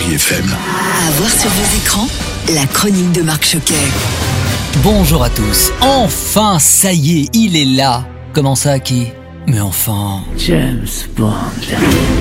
Chérie FM. À voir sur vos écrans, la chronique de Marc Choquet. Bonjour à tous. Enfin, ça y est, il est là. Comment ça, qui Mais enfin. James Bond.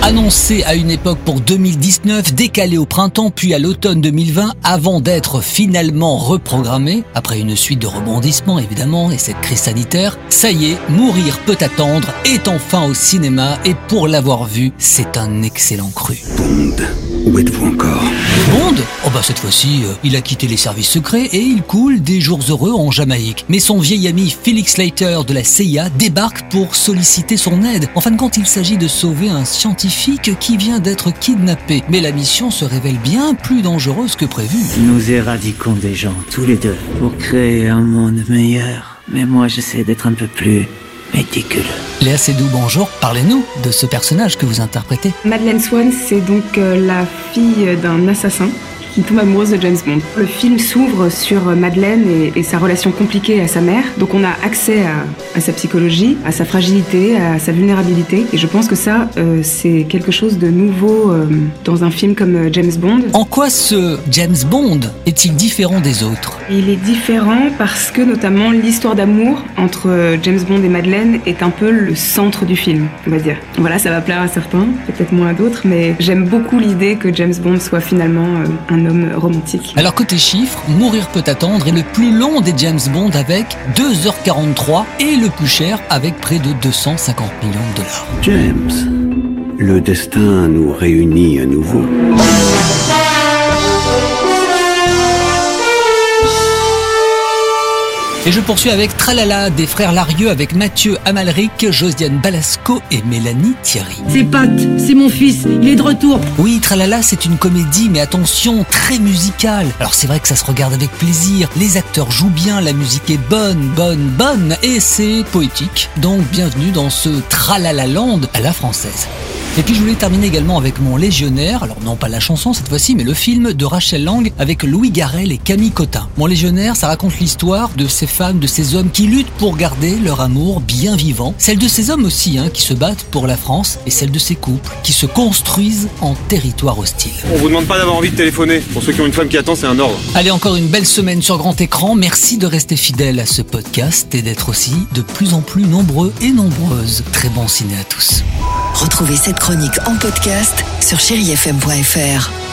Annoncé à une époque pour 2019, décalé au printemps puis à l'automne 2020, avant d'être finalement reprogrammé, après une suite de rebondissements évidemment et cette crise sanitaire, ça y est, Mourir peut attendre est enfin au cinéma et pour l'avoir vu, c'est un excellent cru. Bond. Où êtes-vous encore? Bond? Oh bah cette fois-ci, euh, il a quitté les services secrets et il coule des jours heureux en Jamaïque. Mais son vieil ami Felix Leiter de la CIA débarque pour solliciter son aide. En fin de compte, il s'agit de sauver un scientifique qui vient d'être kidnappé. Mais la mission se révèle bien plus dangereuse que prévu. Nous éradiquons des gens, tous les deux, pour créer un monde meilleur. Mais moi, j'essaie d'être un peu plus méticuleux. Léa Seydoux, bonjour. Parlez-nous de ce personnage que vous interprétez. Madeleine Swan, c'est donc euh, la fille d'un assassin qui tombe amoureuse de James Bond. Le film s'ouvre sur euh, Madeleine et, et sa relation compliquée à sa mère. Donc on a accès à, à sa psychologie, à sa fragilité, à sa vulnérabilité. Et je pense que ça, euh, c'est quelque chose de nouveau euh, dans un film comme James Bond. En quoi ce James Bond est-il différent des autres? Il est différent parce que notamment l'histoire d'amour entre James Bond et Madeleine est un peu le centre du film, on va dire. Voilà, ça va plaire à certains, peut-être moins à d'autres, mais j'aime beaucoup l'idée que James Bond soit finalement euh, un homme romantique. Alors côté chiffres, Mourir peut attendre est le plus long des James Bond avec 2h43 et le plus cher avec près de 250 millions de dollars. James. Le destin nous réunit à nouveau. Et je poursuis avec Tralala des frères Larieux avec Mathieu Amalric, Josiane Balasco et Mélanie Thierry. C'est Pat, c'est mon fils, il est de retour. Oui, Tralala, c'est une comédie, mais attention, très musicale. Alors c'est vrai que ça se regarde avec plaisir, les acteurs jouent bien, la musique est bonne, bonne, bonne, et c'est poétique. Donc bienvenue dans ce Tralala Land à la française. Et puis je voulais terminer également avec mon légionnaire, alors non pas la chanson cette fois-ci, mais le film de Rachel Lang avec Louis Garrel et Camille Cotin. Mon légionnaire, ça raconte l'histoire de ces femmes, de ces hommes qui luttent pour garder leur amour bien vivant. Celle de ces hommes aussi, hein, qui se battent pour la France, et celle de ces couples qui se construisent en territoire hostile. On vous demande pas d'avoir envie de téléphoner. Pour ceux qui ont une femme qui attend, c'est un ordre. Allez, encore une belle semaine sur grand écran. Merci de rester fidèle à ce podcast et d'être aussi de plus en plus nombreux et nombreuses. Très bon ciné à tous. Retrouvez cette chronique en podcast sur chérifm.fr.